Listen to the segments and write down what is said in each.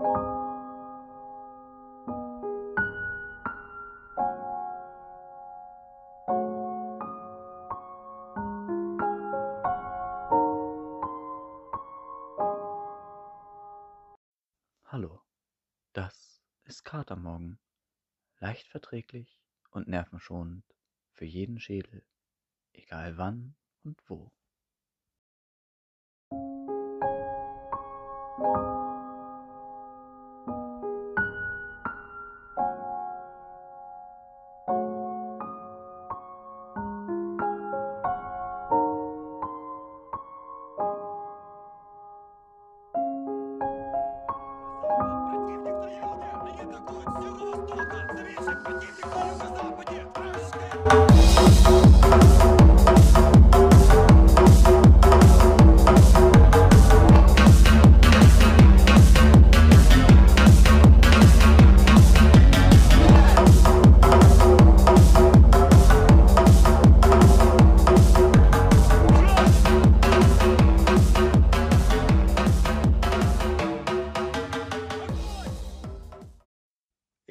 Hallo, das ist Katermorgen. Leicht verträglich und nervenschonend für jeden Schädel, egal wann und wo.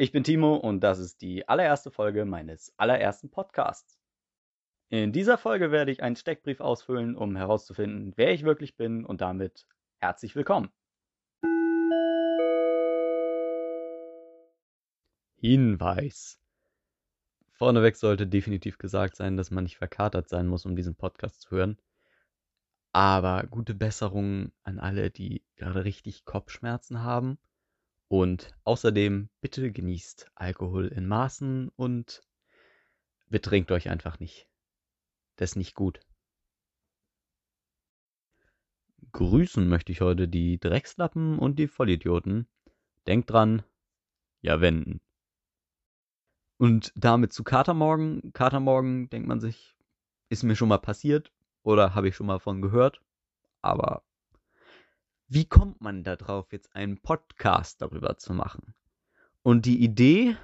Ich bin Timo und das ist die allererste Folge meines allerersten Podcasts. In dieser Folge werde ich einen Steckbrief ausfüllen, um herauszufinden, wer ich wirklich bin und damit herzlich willkommen. Hinweis. Vorneweg sollte definitiv gesagt sein, dass man nicht verkatert sein muss, um diesen Podcast zu hören. Aber gute Besserung an alle, die gerade richtig Kopfschmerzen haben. Und außerdem bitte genießt Alkohol in Maßen und betrinkt euch einfach nicht. Das ist nicht gut. Grüßen möchte ich heute die Dreckslappen und die Vollidioten. Denkt dran, ja wenden. Und damit zu Katermorgen. Katermorgen denkt man sich, ist mir schon mal passiert oder habe ich schon mal von gehört. Aber wie kommt man da drauf, jetzt einen Podcast darüber zu machen? Und die Idee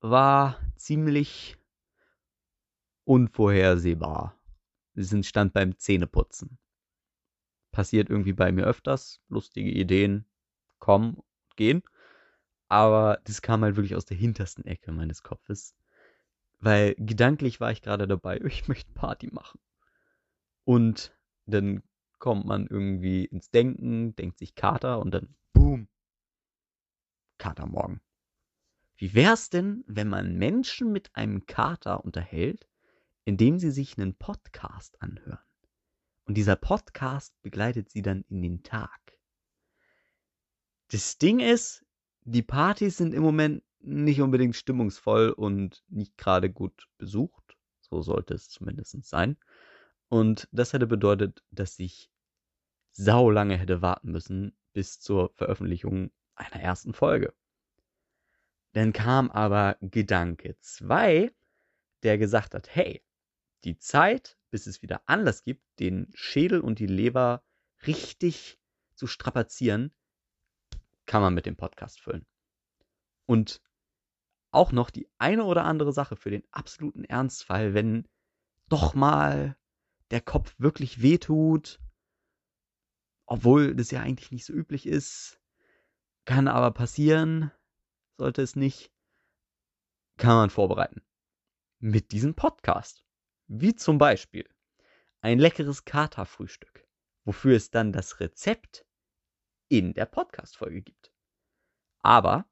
war ziemlich unvorhersehbar. Sie entstand beim Zähneputzen. Passiert irgendwie bei mir öfters. Lustige Ideen kommen und gehen. Aber das kam halt wirklich aus der hintersten Ecke meines Kopfes. Weil gedanklich war ich gerade dabei, ich möchte Party machen. Und dann kommt man irgendwie ins Denken, denkt sich Kater und dann boom. Katermorgen. Wie wär's denn, wenn man Menschen mit einem Kater unterhält, indem sie sich einen Podcast anhören? Und dieser Podcast begleitet sie dann in den Tag. Das Ding ist, die Partys sind im Moment nicht unbedingt stimmungsvoll und nicht gerade gut besucht. So sollte es zumindest sein. Und das hätte bedeutet, dass ich sau lange hätte warten müssen bis zur Veröffentlichung einer ersten Folge. Dann kam aber Gedanke 2, der gesagt hat, hey, die Zeit, bis es wieder Anlass gibt, den Schädel und die Leber richtig zu strapazieren, kann man mit dem Podcast füllen. Und auch noch die eine oder andere Sache für den absoluten Ernstfall, wenn doch mal der Kopf wirklich wehtut, obwohl das ja eigentlich nicht so üblich ist, kann aber passieren, sollte es nicht, kann man vorbereiten. Mit diesem Podcast. Wie zum Beispiel ein leckeres Katerfrühstück, wofür es dann das Rezept in der Podcast-Folge gibt. Aber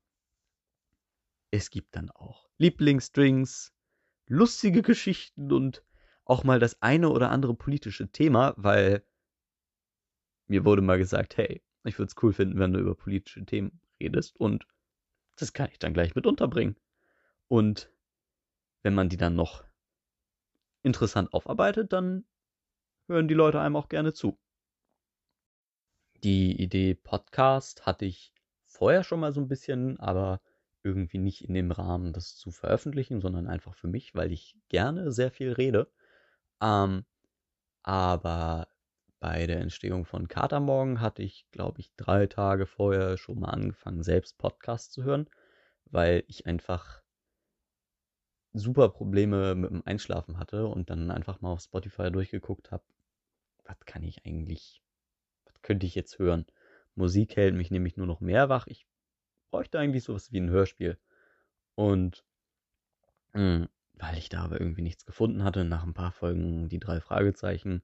es gibt dann auch Lieblingsdrinks, lustige Geschichten und auch mal das eine oder andere politische Thema, weil mir wurde mal gesagt, hey, ich würde es cool finden, wenn du über politische Themen redest und das kann ich dann gleich mit unterbringen. Und wenn man die dann noch interessant aufarbeitet, dann hören die Leute einem auch gerne zu. Die Idee Podcast hatte ich vorher schon mal so ein bisschen, aber irgendwie nicht in dem Rahmen, das zu veröffentlichen, sondern einfach für mich, weil ich gerne sehr viel rede. Ähm, aber bei der Entstehung von Katermorgen hatte ich, glaube ich, drei Tage vorher schon mal angefangen, selbst Podcasts zu hören, weil ich einfach super Probleme mit dem Einschlafen hatte und dann einfach mal auf Spotify durchgeguckt habe, was kann ich eigentlich, was könnte ich jetzt hören? Musik hält mich nämlich nur noch mehr wach. Ich bräuchte eigentlich sowas wie ein Hörspiel. Und mh, weil ich da aber irgendwie nichts gefunden hatte, nach ein paar Folgen die drei Fragezeichen,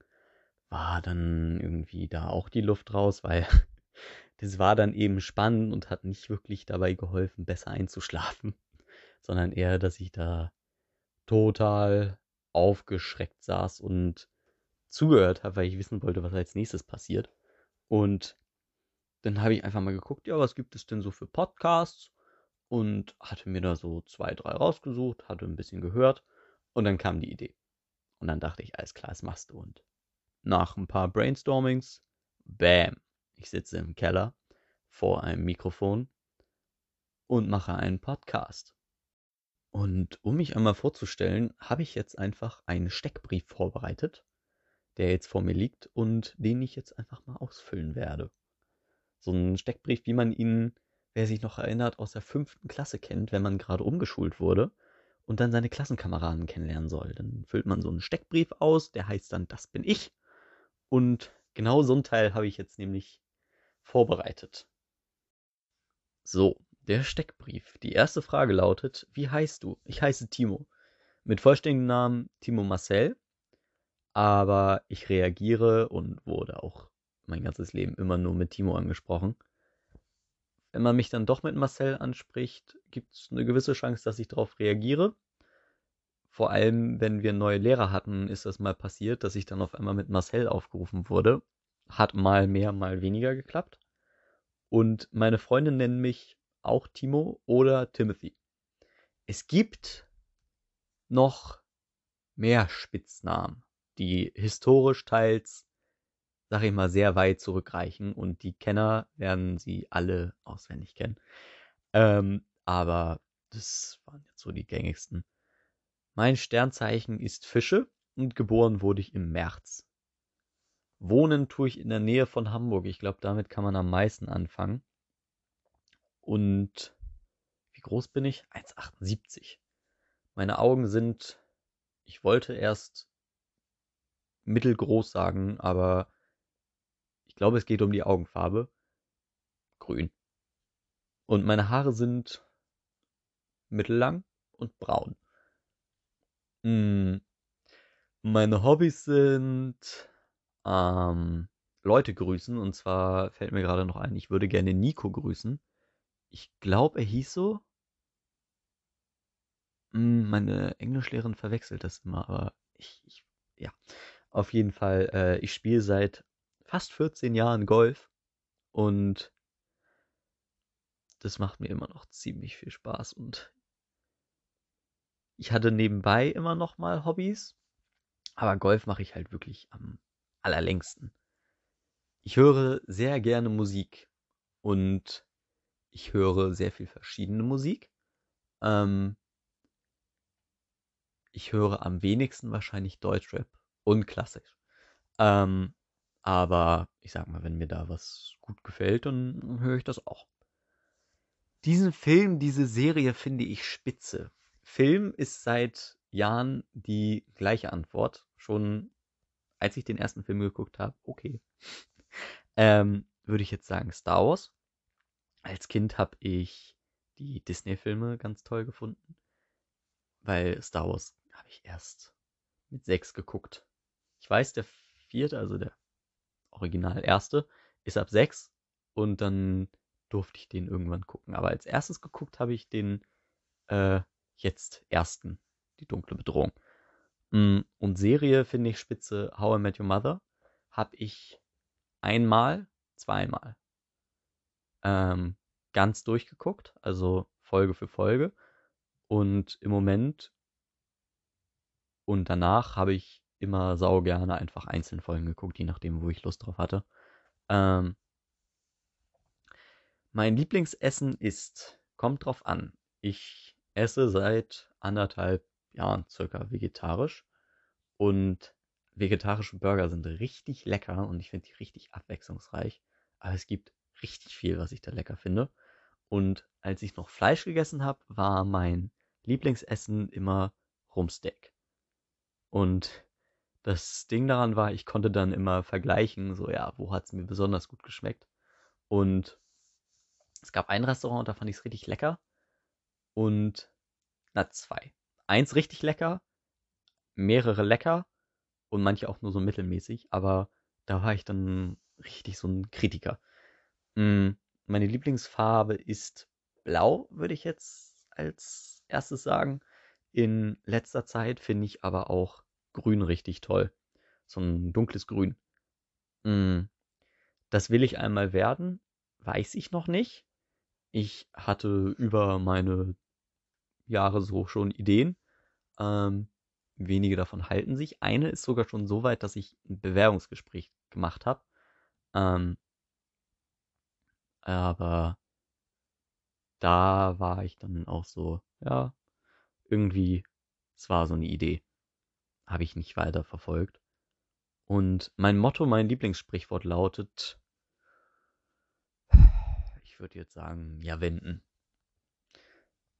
war dann irgendwie da auch die Luft raus, weil das war dann eben spannend und hat nicht wirklich dabei geholfen, besser einzuschlafen, sondern eher, dass ich da total aufgeschreckt saß und zugehört habe, weil ich wissen wollte, was als nächstes passiert. Und dann habe ich einfach mal geguckt, ja, was gibt es denn so für Podcasts? Und hatte mir da so zwei, drei rausgesucht, hatte ein bisschen gehört und dann kam die Idee. Und dann dachte ich, alles klar, das machst du. Und nach ein paar Brainstormings, bam, ich sitze im Keller vor einem Mikrofon und mache einen Podcast. Und um mich einmal vorzustellen, habe ich jetzt einfach einen Steckbrief vorbereitet, der jetzt vor mir liegt und den ich jetzt einfach mal ausfüllen werde. So ein Steckbrief, wie man ihn, wer sich noch erinnert, aus der fünften Klasse kennt, wenn man gerade umgeschult wurde und dann seine Klassenkameraden kennenlernen soll. Dann füllt man so einen Steckbrief aus, der heißt dann, das bin ich. Und genau so ein Teil habe ich jetzt nämlich vorbereitet. So, der Steckbrief. Die erste Frage lautet, wie heißt du? Ich heiße Timo. Mit vollständigem Namen Timo Marcel. Aber ich reagiere und wurde auch mein ganzes Leben immer nur mit Timo angesprochen. Wenn man mich dann doch mit Marcel anspricht, gibt es eine gewisse Chance, dass ich darauf reagiere. Vor allem, wenn wir neue Lehrer hatten, ist das mal passiert, dass ich dann auf einmal mit Marcel aufgerufen wurde. Hat mal mehr, mal weniger geklappt. Und meine Freunde nennen mich auch Timo oder Timothy. Es gibt noch mehr Spitznamen, die historisch teils, sag ich mal, sehr weit zurückreichen und die Kenner werden sie alle auswendig kennen. Ähm, aber das waren jetzt so die gängigsten. Mein Sternzeichen ist Fische und geboren wurde ich im März. Wohnen tue ich in der Nähe von Hamburg. Ich glaube, damit kann man am meisten anfangen. Und wie groß bin ich? 1,78. Meine Augen sind, ich wollte erst mittelgroß sagen, aber ich glaube, es geht um die Augenfarbe. Grün. Und meine Haare sind mittellang und braun. Hm. Meine Hobbys sind ähm, Leute grüßen. Und zwar fällt mir gerade noch ein, ich würde gerne Nico grüßen. Ich glaube, er hieß so. Hm, meine Englischlehrerin verwechselt das immer, aber ich, ich ja. Auf jeden Fall, äh, ich spiele seit fast 14 Jahren Golf und das macht mir immer noch ziemlich viel Spaß und ich hatte nebenbei immer noch mal Hobbys, aber Golf mache ich halt wirklich am allerlängsten. Ich höre sehr gerne Musik und ich höre sehr viel verschiedene Musik. Ähm, ich höre am wenigsten wahrscheinlich Deutschrap und Klassik. Ähm, aber ich sag mal, wenn mir da was gut gefällt, dann höre ich das auch. Diesen Film, diese Serie finde ich spitze. Film ist seit Jahren die gleiche Antwort. Schon als ich den ersten Film geguckt habe, okay. ähm, würde ich jetzt sagen Star Wars. Als Kind habe ich die Disney-Filme ganz toll gefunden, weil Star Wars habe ich erst mit sechs geguckt. Ich weiß, der vierte, also der original erste, ist ab sechs und dann durfte ich den irgendwann gucken. Aber als erstes geguckt habe ich den äh, jetzt ersten, die dunkle Bedrohung. Mm, und Serie finde ich spitze. How I Met Your Mother habe ich einmal, zweimal ähm, ganz durchgeguckt, also Folge für Folge. Und im Moment und danach habe ich immer sau gerne einfach einzelne Folgen geguckt, je nachdem, wo ich Lust drauf hatte. Ähm, mein Lieblingsessen ist, kommt drauf an. Ich esse seit anderthalb Jahren circa vegetarisch und vegetarische Burger sind richtig lecker und ich finde die richtig abwechslungsreich. Aber es gibt richtig viel, was ich da lecker finde. Und als ich noch Fleisch gegessen habe, war mein Lieblingsessen immer Rumsteak. Und das Ding daran war, ich konnte dann immer vergleichen, so ja, wo hat es mir besonders gut geschmeckt. Und es gab ein Restaurant, da fand ich es richtig lecker. Und, na, zwei. Eins richtig lecker, mehrere lecker und manche auch nur so mittelmäßig. Aber da war ich dann richtig so ein Kritiker. Mm, meine Lieblingsfarbe ist blau, würde ich jetzt als erstes sagen. In letzter Zeit finde ich aber auch grün richtig toll. So ein dunkles Grün. Mm, das will ich einmal werden, weiß ich noch nicht. Ich hatte über meine Jahre so schon Ideen. Ähm, wenige davon halten sich. Eine ist sogar schon so weit, dass ich ein Bewerbungsgespräch gemacht habe. Ähm, aber da war ich dann auch so, ja, irgendwie, es war so eine Idee. Habe ich nicht weiter verfolgt. Und mein Motto, mein Lieblingssprichwort lautet, ich würde jetzt sagen, ja, wenden.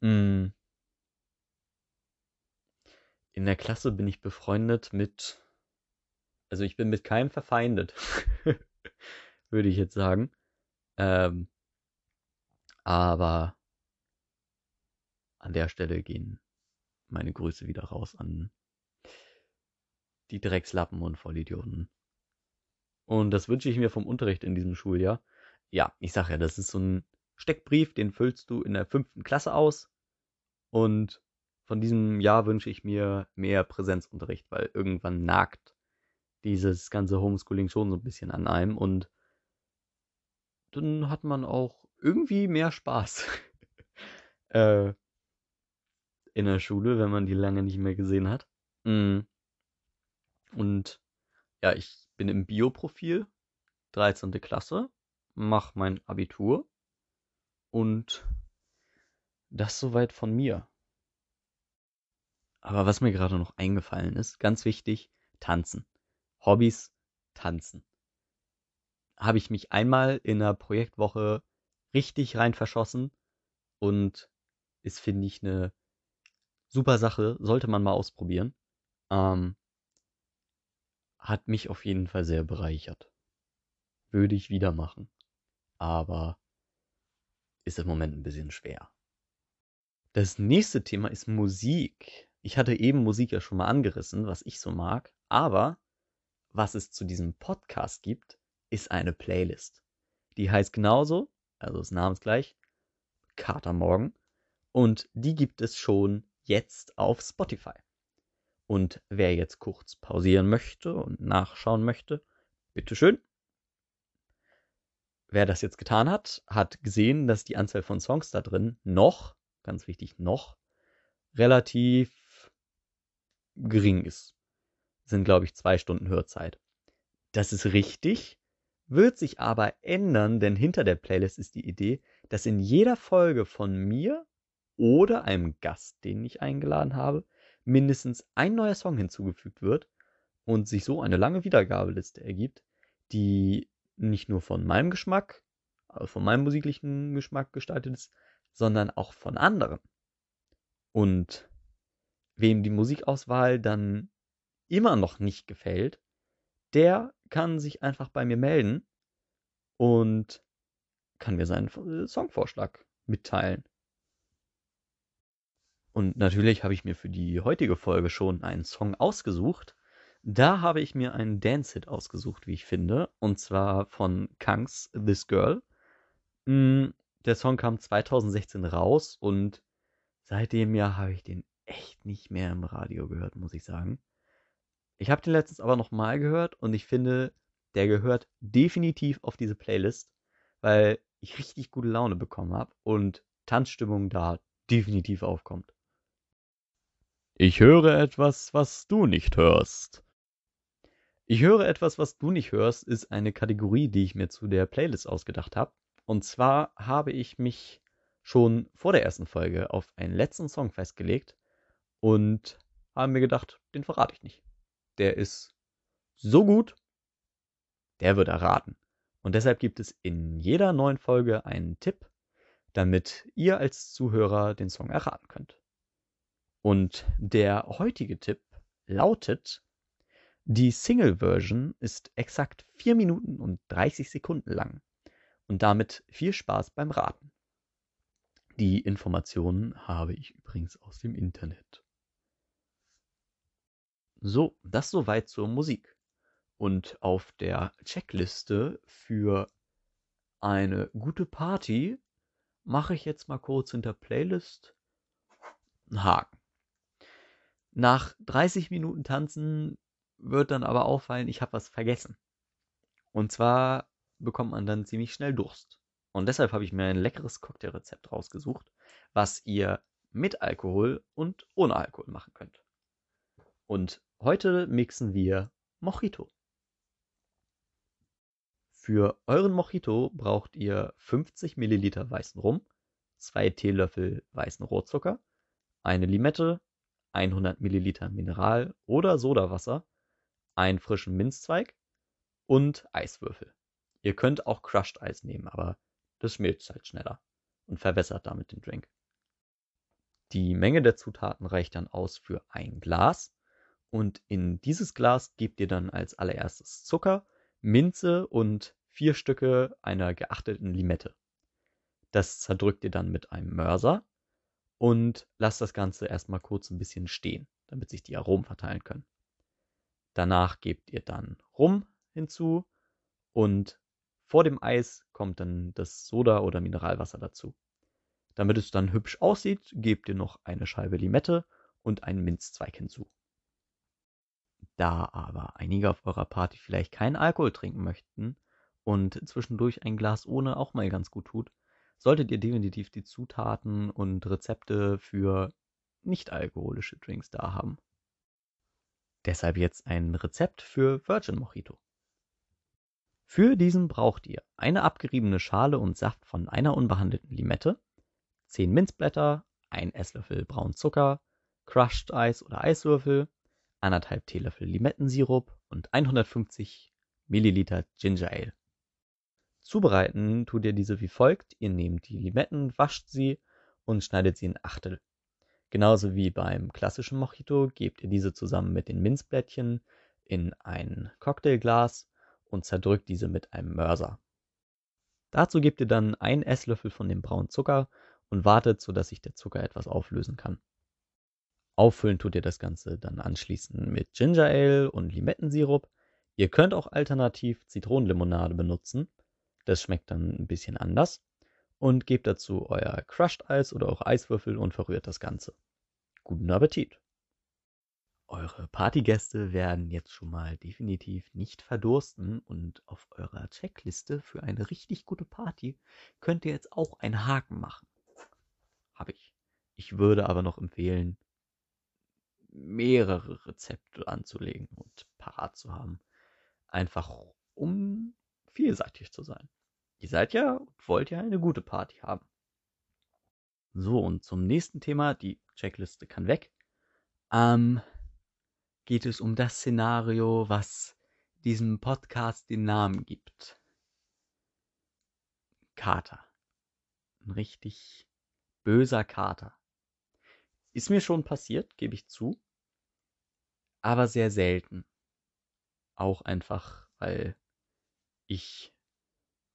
Mm. In der Klasse bin ich befreundet mit, also ich bin mit keinem verfeindet, würde ich jetzt sagen. Ähm, aber an der Stelle gehen meine Grüße wieder raus an die Dreckslappen und Vollidioten. Und das wünsche ich mir vom Unterricht in diesem Schuljahr. Ja, ich sage ja, das ist so ein Steckbrief, den füllst du in der fünften Klasse aus. Und von diesem Jahr wünsche ich mir mehr Präsenzunterricht, weil irgendwann nagt dieses ganze Homeschooling schon so ein bisschen an einem und dann hat man auch irgendwie mehr Spaß äh, in der Schule, wenn man die lange nicht mehr gesehen hat. Mm. Und ja, ich bin im Bioprofil, 13. Klasse, mach mein Abitur und das soweit von mir. Aber was mir gerade noch eingefallen ist, ganz wichtig, tanzen. Hobbys, tanzen. Habe ich mich einmal in einer Projektwoche richtig rein verschossen und ist, finde ich, eine super Sache, sollte man mal ausprobieren. Ähm, hat mich auf jeden Fall sehr bereichert. Würde ich wieder machen. Aber ist im Moment ein bisschen schwer. Das nächste Thema ist Musik. Ich hatte eben Musik ja schon mal angerissen, was ich so mag, aber was es zu diesem Podcast gibt, ist eine Playlist. Die heißt genauso, also ist namensgleich, Katermorgen. Und die gibt es schon jetzt auf Spotify. Und wer jetzt kurz pausieren möchte und nachschauen möchte, bitteschön. Wer das jetzt getan hat, hat gesehen, dass die Anzahl von Songs da drin noch, ganz wichtig, noch relativ gering ist. Sind, glaube ich, zwei Stunden Hörzeit. Das ist richtig, wird sich aber ändern, denn hinter der Playlist ist die Idee, dass in jeder Folge von mir oder einem Gast, den ich eingeladen habe, mindestens ein neuer Song hinzugefügt wird und sich so eine lange Wiedergabeliste ergibt, die nicht nur von meinem Geschmack, also von meinem musiklichen Geschmack gestaltet ist, sondern auch von anderen. Und wem die Musikauswahl dann immer noch nicht gefällt, der kann sich einfach bei mir melden und kann mir seinen Songvorschlag mitteilen. Und natürlich habe ich mir für die heutige Folge schon einen Song ausgesucht. Da habe ich mir einen Dance-Hit ausgesucht, wie ich finde. Und zwar von Kangs This Girl. Mm, der Song kam 2016 raus und seitdem ja habe ich den echt nicht mehr im Radio gehört, muss ich sagen. Ich habe den letztens aber nochmal gehört und ich finde, der gehört definitiv auf diese Playlist, weil ich richtig gute Laune bekommen habe und Tanzstimmung da definitiv aufkommt. Ich höre etwas, was du nicht hörst. Ich höre etwas, was du nicht hörst, ist eine Kategorie, die ich mir zu der Playlist ausgedacht habe. Und zwar habe ich mich schon vor der ersten Folge auf einen letzten Song festgelegt und habe mir gedacht, den verrate ich nicht. Der ist so gut, der wird erraten. Und deshalb gibt es in jeder neuen Folge einen Tipp, damit ihr als Zuhörer den Song erraten könnt. Und der heutige Tipp lautet, die Single-Version ist exakt 4 Minuten und 30 Sekunden lang. Und damit viel Spaß beim Raten. Die Informationen habe ich übrigens aus dem Internet. So, das soweit zur Musik. Und auf der Checkliste für eine gute Party mache ich jetzt mal kurz in der Playlist einen Haken. Nach 30 Minuten Tanzen wird dann aber auffallen, ich habe was vergessen. Und zwar bekommt man dann ziemlich schnell Durst. Und deshalb habe ich mir ein leckeres Cocktailrezept rausgesucht, was ihr mit Alkohol und ohne Alkohol machen könnt. Und heute mixen wir Mojito. Für euren Mojito braucht ihr 50 Milliliter weißen Rum, 2 Teelöffel weißen Rohrzucker, eine Limette, 100 Milliliter Mineral- oder Sodawasser, einen frischen Minzzweig und Eiswürfel. Ihr könnt auch Crushed Eis nehmen, aber das schmilzt halt schneller und verwässert damit den Drink. Die Menge der Zutaten reicht dann aus für ein Glas und in dieses Glas gebt ihr dann als allererstes Zucker, Minze und vier Stücke einer geachteten Limette. Das zerdrückt ihr dann mit einem Mörser und lasst das Ganze erstmal kurz ein bisschen stehen, damit sich die Aromen verteilen können. Danach gebt ihr dann Rum hinzu und vor dem Eis kommt dann das Soda oder Mineralwasser dazu. Damit es dann hübsch aussieht, gebt ihr noch eine Scheibe Limette und einen Minzzweig hinzu. Da aber einige auf eurer Party vielleicht keinen Alkohol trinken möchten und zwischendurch ein Glas ohne auch mal ganz gut tut, solltet ihr definitiv die Zutaten und Rezepte für nicht-alkoholische Drinks da haben. Deshalb jetzt ein Rezept für Virgin Mojito. Für diesen braucht ihr eine abgeriebene Schale und Saft von einer unbehandelten Limette, 10 Minzblätter, 1 Esslöffel braunen Zucker, Crushed Eis oder Eiswürfel, 1,5 Teelöffel Limettensirup und 150 Milliliter Ginger Ale. Zubereiten tut ihr diese wie folgt. Ihr nehmt die Limetten, wascht sie und schneidet sie in Achtel. Genauso wie beim klassischen Mojito gebt ihr diese zusammen mit den Minzblättchen in ein Cocktailglas und zerdrückt diese mit einem Mörser. Dazu gebt ihr dann einen Esslöffel von dem braunen Zucker und wartet, sodass sich der Zucker etwas auflösen kann. Auffüllen tut ihr das Ganze dann anschließend mit Ginger Ale und Limettensirup. Ihr könnt auch alternativ Zitronenlimonade benutzen. Das schmeckt dann ein bisschen anders. Und gebt dazu euer Crushed Eis oder auch Eiswürfel und verrührt das Ganze. Guten Appetit! Eure Partygäste werden jetzt schon mal definitiv nicht verdursten und auf eurer Checkliste für eine richtig gute Party könnt ihr jetzt auch einen Haken machen. Habe ich. Ich würde aber noch empfehlen, mehrere Rezepte anzulegen und parat zu haben. Einfach um vielseitig zu sein. Ihr seid ja und wollt ja eine gute Party haben. So, und zum nächsten Thema, die Checkliste kann weg. Ähm, geht es um das Szenario, was diesem Podcast den Namen gibt. Kater. Ein richtig böser Kater. Ist mir schon passiert, gebe ich zu. Aber sehr selten. Auch einfach, weil ich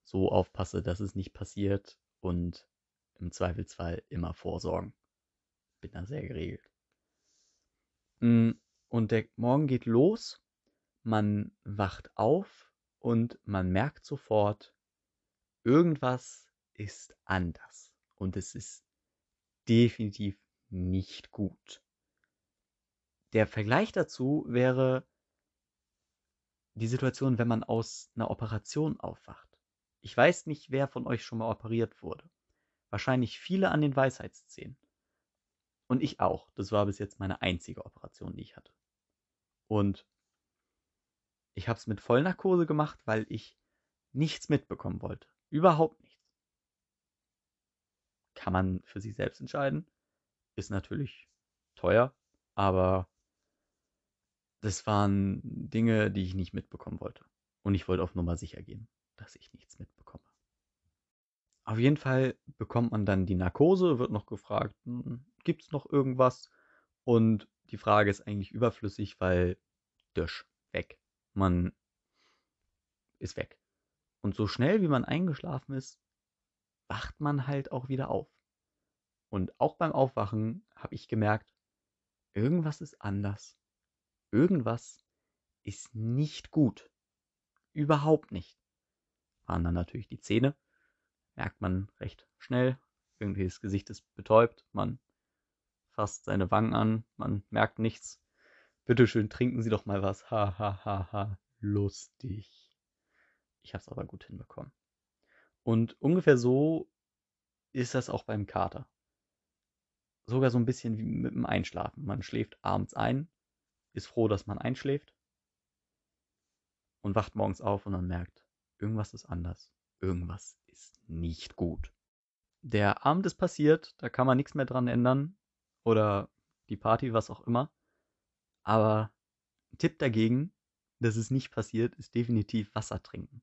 so aufpasse, dass es nicht passiert und im Zweifelsfall immer vorsorgen. Bin da sehr geregelt. Mm, und der Morgen geht los, man wacht auf und man merkt sofort, irgendwas ist anders. Und es ist definitiv nicht gut. Der Vergleich dazu wäre die Situation, wenn man aus einer Operation aufwacht. Ich weiß nicht, wer von euch schon mal operiert wurde. Wahrscheinlich viele an den Weisheitszähnen. Und ich auch. Das war bis jetzt meine einzige Operation, die ich hatte. Und ich habe es mit Vollnarkose gemacht, weil ich nichts mitbekommen wollte. Überhaupt nichts. Kann man für sich selbst entscheiden. Ist natürlich teuer, aber das waren Dinge, die ich nicht mitbekommen wollte. Und ich wollte auf Nummer sicher gehen, dass ich nichts mitbekomme. Auf jeden Fall bekommt man dann die Narkose, wird noch gefragt, hm, gibt es noch irgendwas? Und die Frage ist eigentlich überflüssig, weil Dösch, weg. Man ist weg. Und so schnell wie man eingeschlafen ist, wacht man halt auch wieder auf. Und auch beim Aufwachen habe ich gemerkt, irgendwas ist anders. Irgendwas ist nicht gut. Überhaupt nicht. Waren dann natürlich die Zähne. Merkt man recht schnell. Irgendwie das Gesicht ist betäubt. Man fasst seine Wangen an. Man merkt nichts. Bitteschön, trinken Sie doch mal was. Ha, ha, ha, ha. Lustig. Ich habe es aber gut hinbekommen. Und ungefähr so ist das auch beim Kater. Sogar so ein bisschen wie mit dem Einschlafen. Man schläft abends ein, ist froh, dass man einschläft und wacht morgens auf und dann merkt, irgendwas ist anders. Irgendwas ist nicht gut. Der Abend ist passiert, da kann man nichts mehr dran ändern. Oder die Party, was auch immer. Aber ein Tipp dagegen, dass es nicht passiert, ist definitiv Wasser trinken.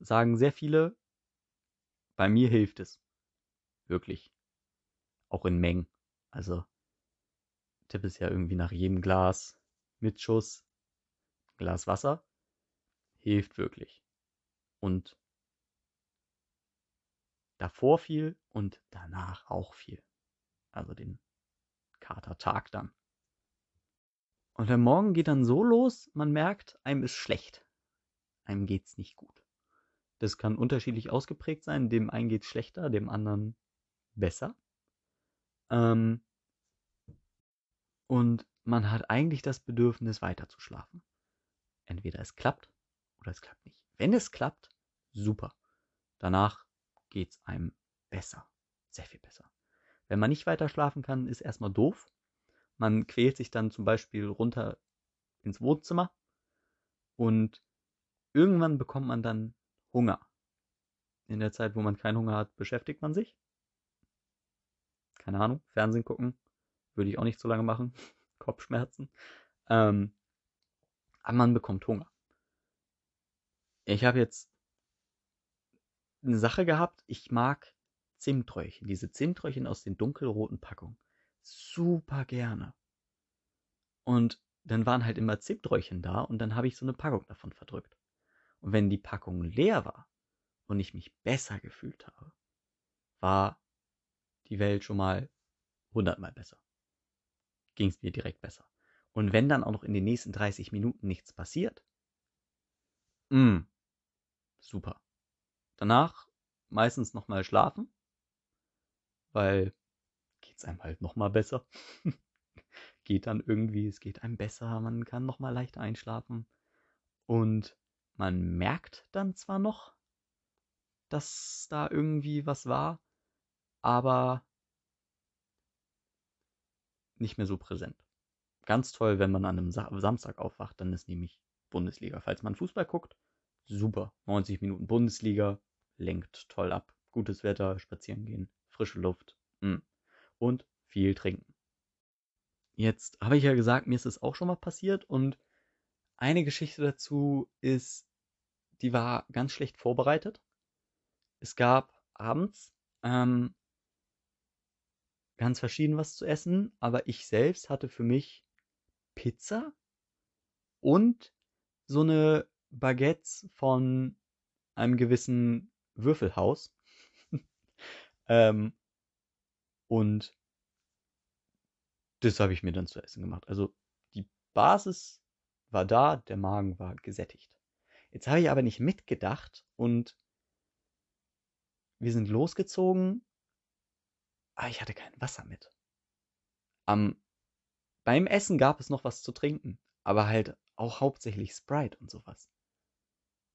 Sagen sehr viele, bei mir hilft es. Wirklich. Auch in Mengen. Also, Tipp ist ja irgendwie nach jedem Glas mit Schuss Glas Wasser. Hilft wirklich. Und davor viel und danach auch viel. Also den Katertag dann. Und der Morgen geht dann so los, man merkt, einem ist schlecht. Einem geht's nicht gut. Das kann unterschiedlich ausgeprägt sein. Dem einen geht's schlechter, dem anderen besser. Ähm, und man hat eigentlich das Bedürfnis, weiter zu schlafen. Entweder es klappt oder es klappt nicht. Wenn es klappt, super. Danach geht's einem besser. Sehr viel besser. Wenn man nicht weiter schlafen kann, ist erstmal doof. Man quält sich dann zum Beispiel runter ins Wohnzimmer und irgendwann bekommt man dann Hunger. In der Zeit, wo man keinen Hunger hat, beschäftigt man sich. Keine Ahnung, Fernsehen gucken. Würde ich auch nicht so lange machen. Kopfschmerzen. Ähm, aber man bekommt Hunger. Ich habe jetzt eine Sache gehabt, ich mag Zimtröllchen, diese Zimtröllchen aus den dunkelroten Packungen. Super gerne. Und dann waren halt immer Zimtröllchen da und dann habe ich so eine Packung davon verdrückt. Und wenn die Packung leer war und ich mich besser gefühlt habe, war die Welt schon mal hundertmal besser. Ging es mir direkt besser. Und wenn dann auch noch in den nächsten 30 Minuten nichts passiert, mh, mm, super. Danach meistens nochmal schlafen, weil geht's einem halt nochmal besser. geht dann irgendwie, es geht einem besser, man kann nochmal leicht einschlafen. Und man merkt dann zwar noch, dass da irgendwie was war, aber nicht mehr so präsent ganz toll, wenn man an einem Sa Samstag aufwacht, dann ist nämlich Bundesliga. Falls man Fußball guckt, super. 90 Minuten Bundesliga, lenkt toll ab. Gutes Wetter, spazieren gehen, frische Luft mm. und viel trinken. Jetzt habe ich ja gesagt, mir ist es auch schon mal passiert und eine Geschichte dazu ist, die war ganz schlecht vorbereitet. Es gab abends ähm, ganz verschieden was zu essen, aber ich selbst hatte für mich Pizza und so eine Baguettes von einem gewissen Würfelhaus. ähm, und das habe ich mir dann zu essen gemacht. Also die Basis war da, der Magen war gesättigt. Jetzt habe ich aber nicht mitgedacht und wir sind losgezogen, aber ich hatte kein Wasser mit. Am beim Essen gab es noch was zu trinken, aber halt auch hauptsächlich Sprite und sowas.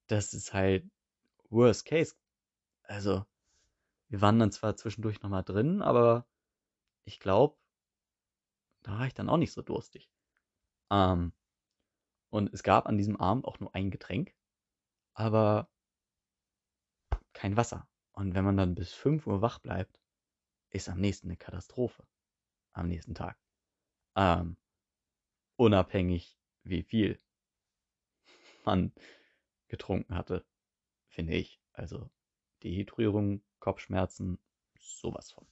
Das ist halt worst case. Also, wir waren dann zwar zwischendurch nochmal drin, aber ich glaube, da war ich dann auch nicht so durstig. Ähm, und es gab an diesem Abend auch nur ein Getränk, aber kein Wasser. Und wenn man dann bis 5 Uhr wach bleibt, ist am nächsten eine Katastrophe. Am nächsten Tag. Ähm, unabhängig, wie viel man getrunken hatte, finde ich. Also Dehydrierung, Kopfschmerzen, sowas von.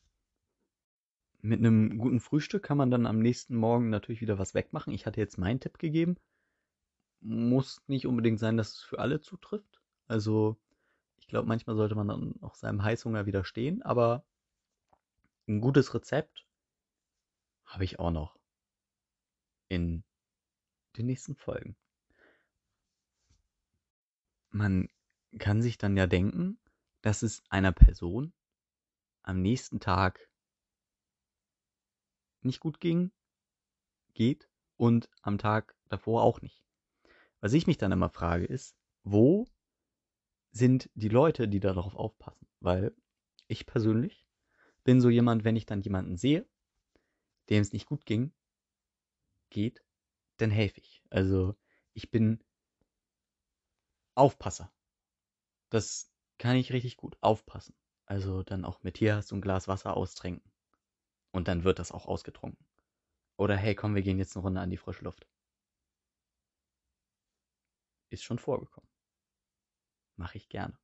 Mit einem guten Frühstück kann man dann am nächsten Morgen natürlich wieder was wegmachen. Ich hatte jetzt meinen Tipp gegeben. Muss nicht unbedingt sein, dass es für alle zutrifft. Also, ich glaube, manchmal sollte man dann auch seinem Heißhunger widerstehen, aber ein gutes Rezept habe ich auch noch in den nächsten Folgen. Man kann sich dann ja denken, dass es einer Person am nächsten Tag nicht gut ging, geht und am Tag davor auch nicht. Was ich mich dann immer frage ist, wo sind die Leute, die darauf aufpassen? Weil ich persönlich bin so jemand, wenn ich dann jemanden sehe, dem es nicht gut ging, geht, dann helfe ich. Also ich bin Aufpasser. Das kann ich richtig gut aufpassen. Also dann auch mit hier hast du ein Glas Wasser austrinken. Und dann wird das auch ausgetrunken. Oder hey, komm, wir gehen jetzt eine Runde an die frische Luft. Ist schon vorgekommen. Mache ich gerne.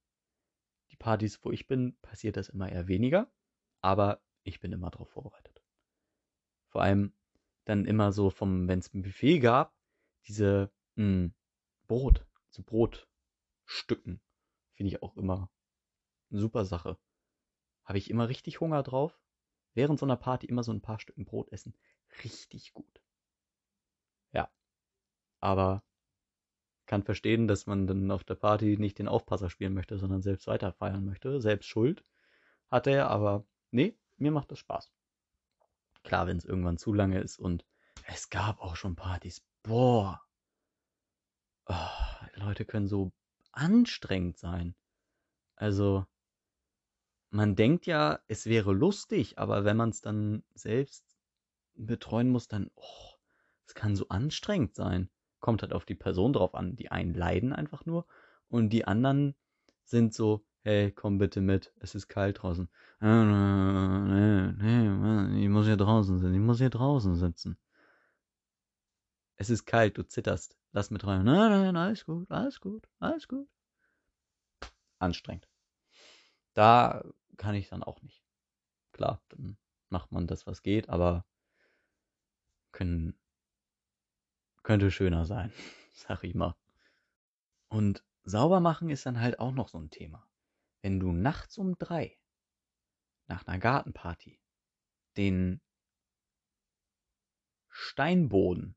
Die Partys, wo ich bin, passiert das immer eher weniger, aber ich bin immer darauf vorbereitet. Vor allem dann immer so vom, wenn es ein Buffet gab, diese mh, Brot, so Brotstücken, finde ich auch immer eine super Sache. Habe ich immer richtig Hunger drauf. Während so einer Party immer so ein paar Stücken Brot essen. Richtig gut. Ja. Aber kann verstehen, dass man dann auf der Party nicht den Aufpasser spielen möchte, sondern selbst weiter feiern möchte. Selbst Schuld hat er, aber nee, mir macht das Spaß. Klar, wenn es irgendwann zu lange ist und es gab auch schon Partys. Boah. Oh, Leute können so anstrengend sein. Also, man denkt ja, es wäre lustig, aber wenn man es dann selbst betreuen muss, dann, oh, es kann so anstrengend sein. Kommt halt auf die Person drauf an. Die einen leiden einfach nur und die anderen sind so, hey, komm bitte mit, es ist kalt draußen. Ich muss hier draußen sitzen, ich muss hier draußen sitzen. Es ist kalt, du zitterst. Lass mit rein. Nein, nein, alles gut, alles gut, alles gut. Anstrengend. Da kann ich dann auch nicht. Klar, dann macht man das, was geht, aber können, könnte schöner sein, sag ich mal. Und sauber machen ist dann halt auch noch so ein Thema. Wenn du nachts um drei nach einer Gartenparty den Steinboden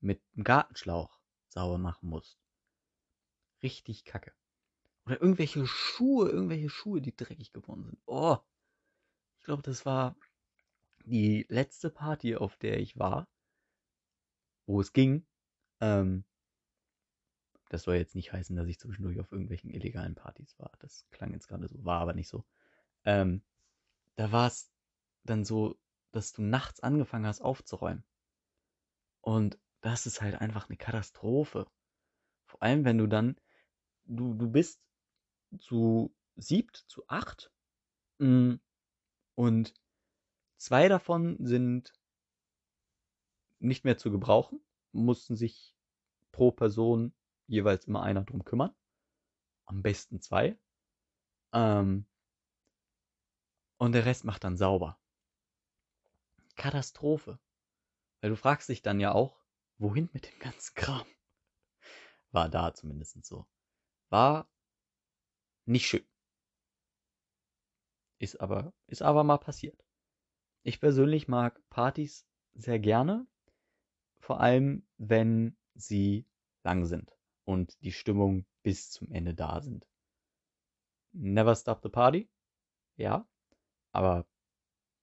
mit einem Gartenschlauch sauber machen musst. Richtig kacke. Oder irgendwelche Schuhe, irgendwelche Schuhe, die dreckig geworden sind. Oh, ich glaube, das war die letzte Party, auf der ich war, wo es ging. Ähm, das soll jetzt nicht heißen, dass ich zwischendurch auf irgendwelchen illegalen Partys war. Das klang jetzt gerade so, war aber nicht so. Ähm, da war es dann so, dass du nachts angefangen hast aufzuräumen. Und das ist halt einfach eine Katastrophe. Vor allem, wenn du dann, du, du bist zu siebt, zu acht mm, und zwei davon sind nicht mehr zu gebrauchen, mussten sich pro Person jeweils immer einer drum kümmern. Am besten zwei. Ähm, und der Rest macht dann sauber. Katastrophe. Weil du fragst dich dann ja auch, wohin mit dem ganzen Kram? War da zumindest so. War nicht schön. Ist aber, ist aber mal passiert. Ich persönlich mag Partys sehr gerne, vor allem wenn sie lang sind und die Stimmung bis zum Ende da sind. Never stop the party, ja, aber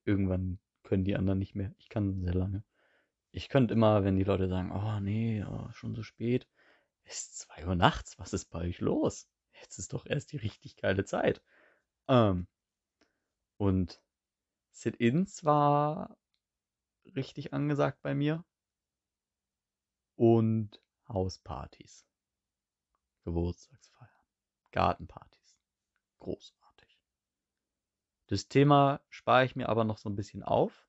irgendwann können die anderen nicht mehr. Ich kann sehr lange. Ich könnte immer, wenn die Leute sagen, oh nee, oh, schon so spät, es ist 2 Uhr nachts, was ist bei euch los? Jetzt ist doch erst die richtig geile Zeit. Ähm, und Sit-ins war richtig angesagt bei mir. Und Hauspartys. Geburtstagsfeiern. Gartenpartys. Großartig. Das Thema spare ich mir aber noch so ein bisschen auf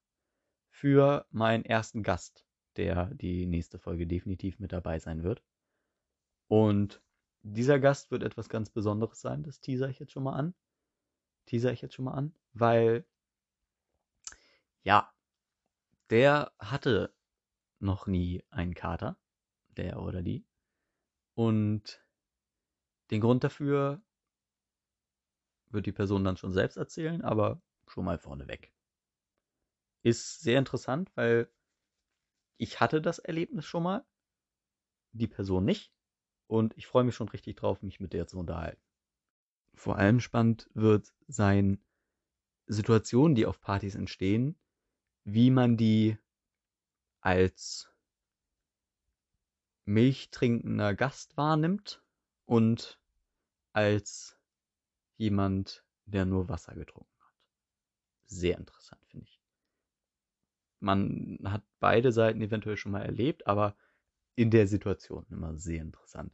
für meinen ersten Gast, der die nächste Folge definitiv mit dabei sein wird. Und dieser Gast wird etwas ganz Besonderes sein, das teaser ich jetzt schon mal an. Teaser ich jetzt schon mal an, weil ja, der hatte noch nie einen Kater, der oder die. Und Den Grund dafür wird die Person dann schon selbst erzählen, aber schon mal vorneweg. Ist sehr interessant, weil ich hatte das Erlebnis schon mal, die Person nicht, und ich freue mich schon richtig drauf, mich mit der zu unterhalten. Vor allem spannend wird sein Situationen, die auf Partys entstehen, wie man die als milchtrinkender Gast wahrnimmt und als jemand, der nur Wasser getrunken hat. Sehr interessant, finde ich. Man hat beide Seiten eventuell schon mal erlebt, aber in der Situation immer sehr interessant.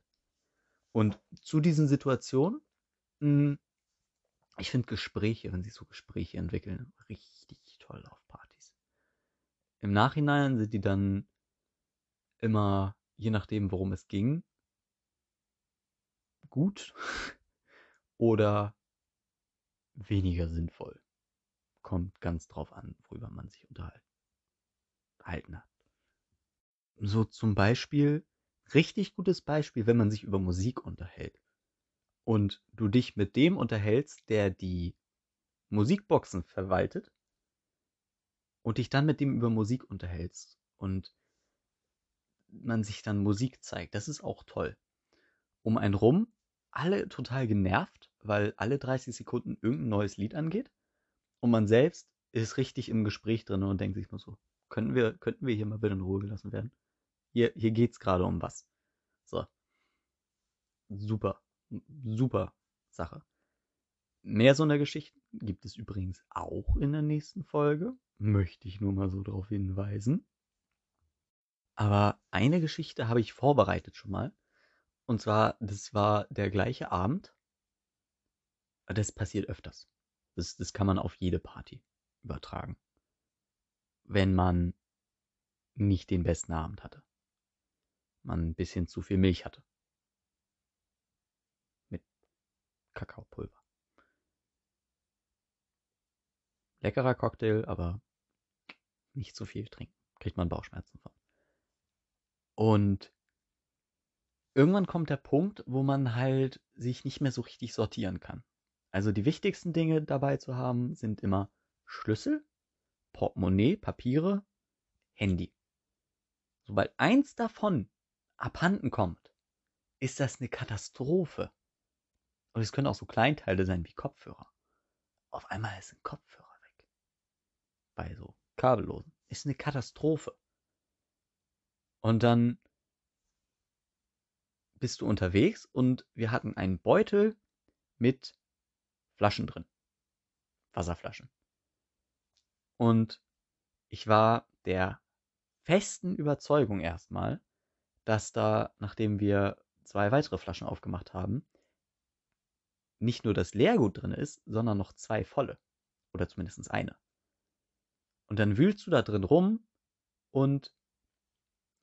Und zu diesen Situationen, mh, ich finde Gespräche, wenn sich so Gespräche entwickeln, richtig toll auf Partys. Im Nachhinein sind die dann immer, je nachdem, worum es ging, gut oder weniger sinnvoll. Kommt ganz drauf an, worüber man sich unterhalten hat. So zum Beispiel, richtig gutes Beispiel, wenn man sich über Musik unterhält und du dich mit dem unterhältst, der die Musikboxen verwaltet und dich dann mit dem über Musik unterhältst und man sich dann Musik zeigt, das ist auch toll. Um einen rum, alle total genervt, weil alle 30 Sekunden irgendein neues Lied angeht und man selbst ist richtig im Gespräch drin und denkt sich nur so, könnten wir, könnten wir hier mal bitte in Ruhe gelassen werden? Hier, hier geht's gerade um was. So. Super. Super Sache. Mehr so eine Geschichte gibt es übrigens auch in der nächsten Folge. Möchte ich nur mal so darauf hinweisen. Aber eine Geschichte habe ich vorbereitet schon mal. Und zwar, das war der gleiche Abend. Das passiert öfters. Das, das kann man auf jede Party übertragen. Wenn man nicht den besten Abend hatte. Man ein bisschen zu viel Milch hatte. Mit Kakaopulver. Leckerer Cocktail, aber nicht zu viel trinken. Kriegt man Bauchschmerzen von. Und irgendwann kommt der Punkt, wo man halt sich nicht mehr so richtig sortieren kann. Also die wichtigsten Dinge dabei zu haben, sind immer Schlüssel, Portemonnaie, Papiere, Handy. Sobald eins davon abhanden kommt, ist das eine Katastrophe. Und es können auch so Kleinteile sein wie Kopfhörer. Auf einmal ist ein Kopfhörer weg. Bei so kabellosen. Ist eine Katastrophe. Und dann bist du unterwegs und wir hatten einen Beutel mit Flaschen drin. Wasserflaschen. Und ich war der festen Überzeugung erstmal, dass da, nachdem wir zwei weitere Flaschen aufgemacht haben, nicht nur das Leergut drin ist, sondern noch zwei volle. Oder zumindest eine. Und dann wühlst du da drin rum und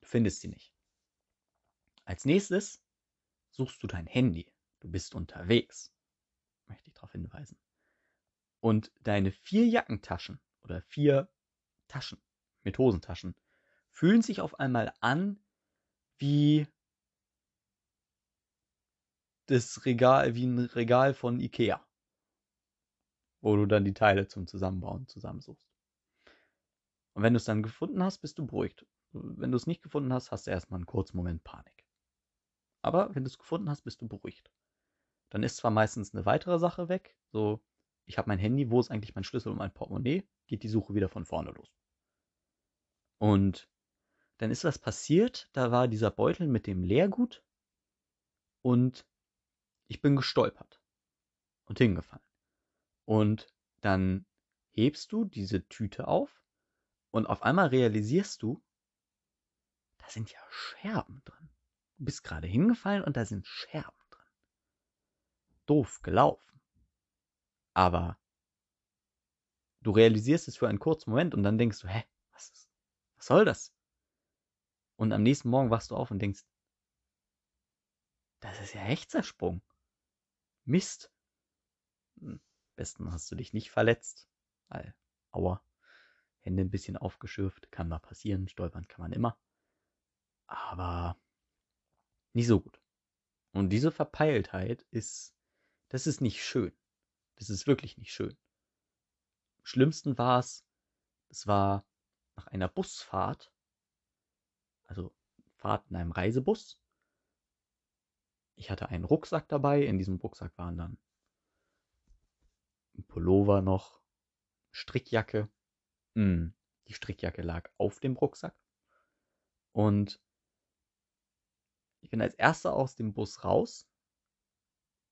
findest sie nicht. Als nächstes suchst du dein Handy. Du bist unterwegs. Möchte ich darauf hinweisen. Und deine vier Jackentaschen oder vier Taschen mit Hosentaschen fühlen sich auf einmal an wie das Regal, wie ein Regal von Ikea. Wo du dann die Teile zum Zusammenbauen zusammensuchst. Und wenn du es dann gefunden hast, bist du beruhigt. Wenn du es nicht gefunden hast, hast du erstmal einen kurzen Moment Panik. Aber wenn du es gefunden hast, bist du beruhigt. Dann ist zwar meistens eine weitere Sache weg, so, ich habe mein Handy, wo ist eigentlich mein Schlüssel und mein Portemonnaie, geht die Suche wieder von vorne los. Und dann ist was passiert, da war dieser Beutel mit dem Leergut und ich bin gestolpert und hingefallen. Und dann hebst du diese Tüte auf und auf einmal realisierst du, da sind ja Scherben drin. Bist gerade hingefallen und da sind Scherben drin. Doof gelaufen. Aber du realisierst es für einen kurzen Moment und dann denkst du, hä, was, ist, was soll das? Und am nächsten Morgen wachst du auf und denkst, das ist ja echt zersprungen. Mist. Am besten hast du dich nicht verletzt. Weil, aua. Hände ein bisschen aufgeschürft, kann mal passieren, stolpern kann man immer. Aber nicht so gut. Und diese Verpeiltheit ist, das ist nicht schön. Das ist wirklich nicht schön. Am schlimmsten war es, es war nach einer Busfahrt, also Fahrt in einem Reisebus. Ich hatte einen Rucksack dabei. In diesem Rucksack waren dann ein Pullover noch, Strickjacke. Mm, die Strickjacke lag auf dem Rucksack. Und ich bin als erster aus dem Bus raus,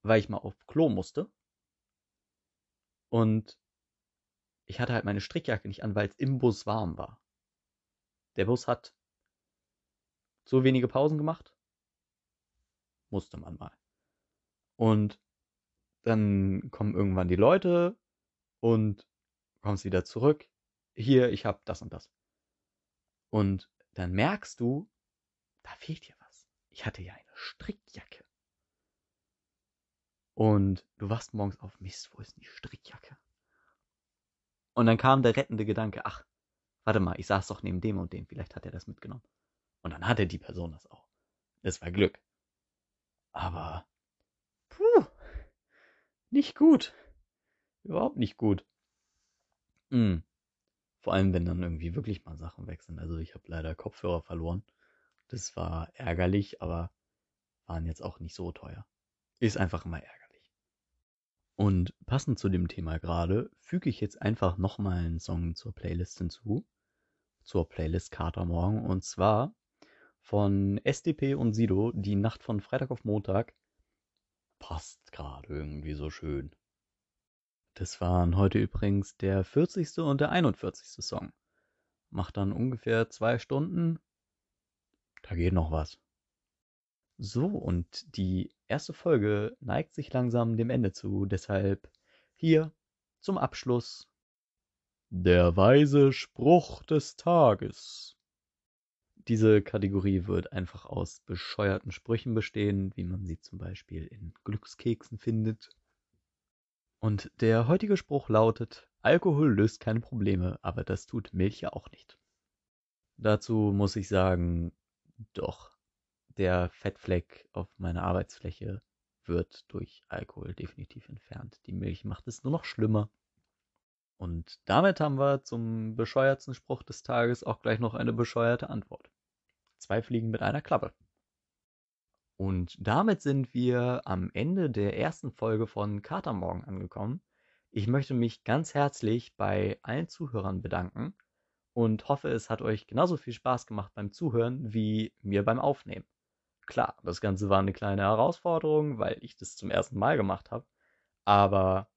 weil ich mal auf Klo musste. Und ich hatte halt meine Strickjacke nicht an, weil es im Bus warm war. Der Bus hat so wenige Pausen gemacht. Musste man mal. Und dann kommen irgendwann die Leute und kommst wieder zurück. Hier, ich hab das und das. Und dann merkst du, da fehlt dir was. Ich hatte ja eine Strickjacke. Und du wachst morgens auf, Mist, wo ist denn die Strickjacke? Und dann kam der rettende Gedanke, ach, warte mal, ich saß doch neben dem und dem, vielleicht hat er das mitgenommen. Und dann hatte die Person das auch. Das war Glück. Aber, puh, nicht gut. Überhaupt nicht gut. Mhm. Vor allem, wenn dann irgendwie wirklich mal Sachen sind. Also ich habe leider Kopfhörer verloren. Das war ärgerlich, aber waren jetzt auch nicht so teuer. Ist einfach immer ärgerlich. Und passend zu dem Thema gerade füge ich jetzt einfach nochmal einen Song zur Playlist hinzu. Zur Playlist Kater Morgen. Und zwar von SDP und Sido, die Nacht von Freitag auf Montag. Passt gerade irgendwie so schön. Das waren heute übrigens der 40. und der 41. Song. Macht dann ungefähr zwei Stunden. Da geht noch was. So, und die erste Folge neigt sich langsam dem Ende zu, deshalb hier zum Abschluss der weise Spruch des Tages. Diese Kategorie wird einfach aus bescheuerten Sprüchen bestehen, wie man sie zum Beispiel in Glückskeksen findet. Und der heutige Spruch lautet, Alkohol löst keine Probleme, aber das tut Milch ja auch nicht. Dazu muss ich sagen, doch, der Fettfleck auf meiner Arbeitsfläche wird durch Alkohol definitiv entfernt. Die Milch macht es nur noch schlimmer. Und damit haben wir zum bescheuertsten Spruch des Tages auch gleich noch eine bescheuerte Antwort. Zwei Fliegen mit einer Klappe. Und damit sind wir am Ende der ersten Folge von Katermorgen angekommen. Ich möchte mich ganz herzlich bei allen Zuhörern bedanken und hoffe, es hat euch genauso viel Spaß gemacht beim Zuhören wie mir beim Aufnehmen. Klar, das Ganze war eine kleine Herausforderung, weil ich das zum ersten Mal gemacht habe, aber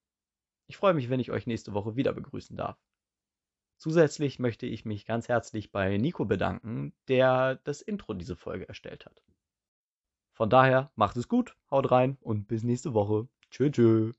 ich freue mich, wenn ich euch nächste Woche wieder begrüßen darf. Zusätzlich möchte ich mich ganz herzlich bei Nico bedanken, der das Intro diese Folge erstellt hat. Von daher macht es gut, haut rein und bis nächste Woche. Tschö, tschö.